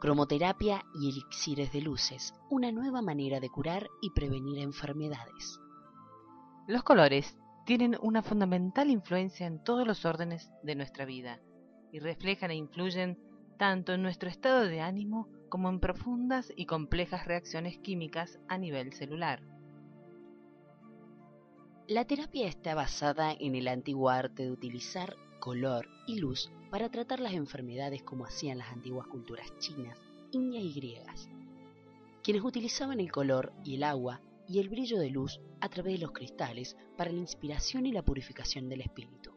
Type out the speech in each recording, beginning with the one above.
cromoterapia y elixires de luces, una nueva manera de curar y prevenir enfermedades. Los colores tienen una fundamental influencia en todos los órdenes de nuestra vida y reflejan e influyen tanto en nuestro estado de ánimo como en profundas y complejas reacciones químicas a nivel celular. La terapia está basada en el antiguo arte de utilizar color y luz para tratar las enfermedades como hacían las antiguas culturas chinas, indias y griegas, quienes utilizaban el color y el agua y el brillo de luz a través de los cristales para la inspiración y la purificación del espíritu.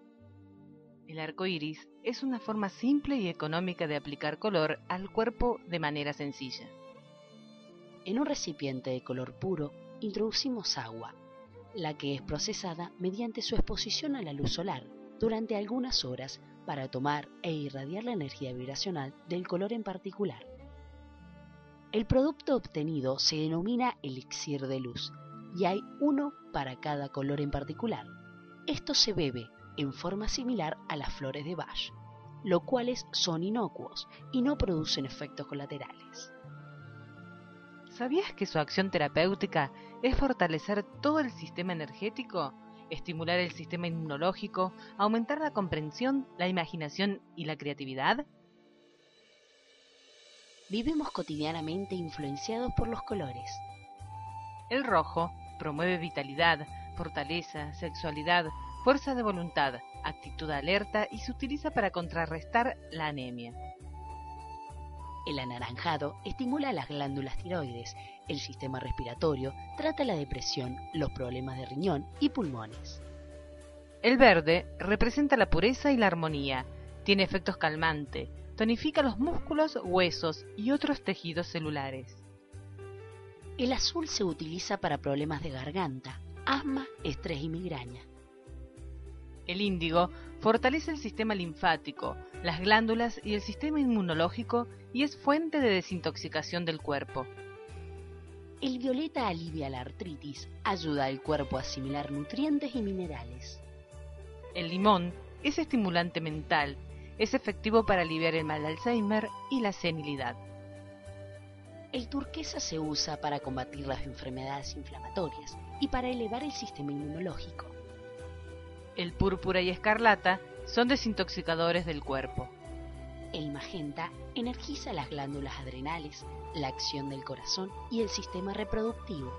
El arco iris es una forma simple y económica de aplicar color al cuerpo de manera sencilla. En un recipiente de color puro introducimos agua, la que es procesada mediante su exposición a la luz solar durante algunas horas para tomar e irradiar la energía vibracional del color en particular. El producto obtenido se denomina elixir de luz y hay uno para cada color en particular. Esto se bebe en forma similar a las flores de Bach, lo cuales son inocuos y no producen efectos colaterales. ¿Sabías que su acción terapéutica es fortalecer todo el sistema energético estimular el sistema inmunológico, aumentar la comprensión, la imaginación y la creatividad? Vivimos cotidianamente influenciados por los colores. El rojo promueve vitalidad, fortaleza, sexualidad, fuerza de voluntad, actitud alerta y se utiliza para contrarrestar la anemia. El anaranjado estimula las glándulas tiroides, el sistema respiratorio, trata la depresión, los problemas de riñón y pulmones. El verde representa la pureza y la armonía, tiene efectos calmante, tonifica los músculos, huesos y otros tejidos celulares. El azul se utiliza para problemas de garganta, asma, estrés y migraña. El índigo fortalece el sistema linfático, las glándulas y el sistema inmunológico y es fuente de desintoxicación del cuerpo. El violeta alivia la artritis, ayuda al cuerpo a asimilar nutrientes y minerales. El limón es estimulante mental, es efectivo para aliviar el mal de Alzheimer y la senilidad. El turquesa se usa para combatir las enfermedades inflamatorias y para elevar el sistema inmunológico. El púrpura y escarlata son desintoxicadores del cuerpo. El magenta energiza las glándulas adrenales, la acción del corazón y el sistema reproductivo.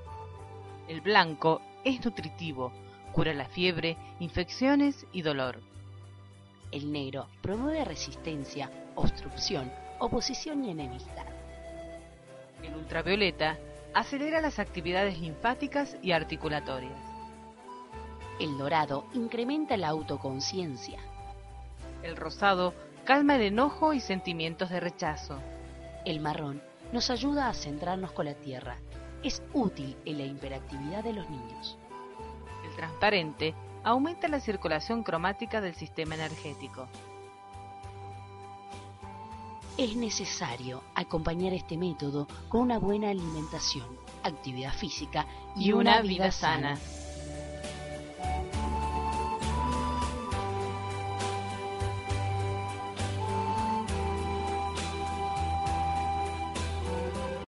El blanco es nutritivo, cura la fiebre, infecciones y dolor. El negro promueve resistencia, obstrucción, oposición y enemistad. El ultravioleta acelera las actividades linfáticas y articulatorias. El dorado incrementa la autoconciencia. El rosado calma el enojo y sentimientos de rechazo. El marrón nos ayuda a centrarnos con la tierra. Es útil en la hiperactividad de los niños. El transparente aumenta la circulación cromática del sistema energético. Es necesario acompañar este método con una buena alimentación, actividad física y, una, vida, sana.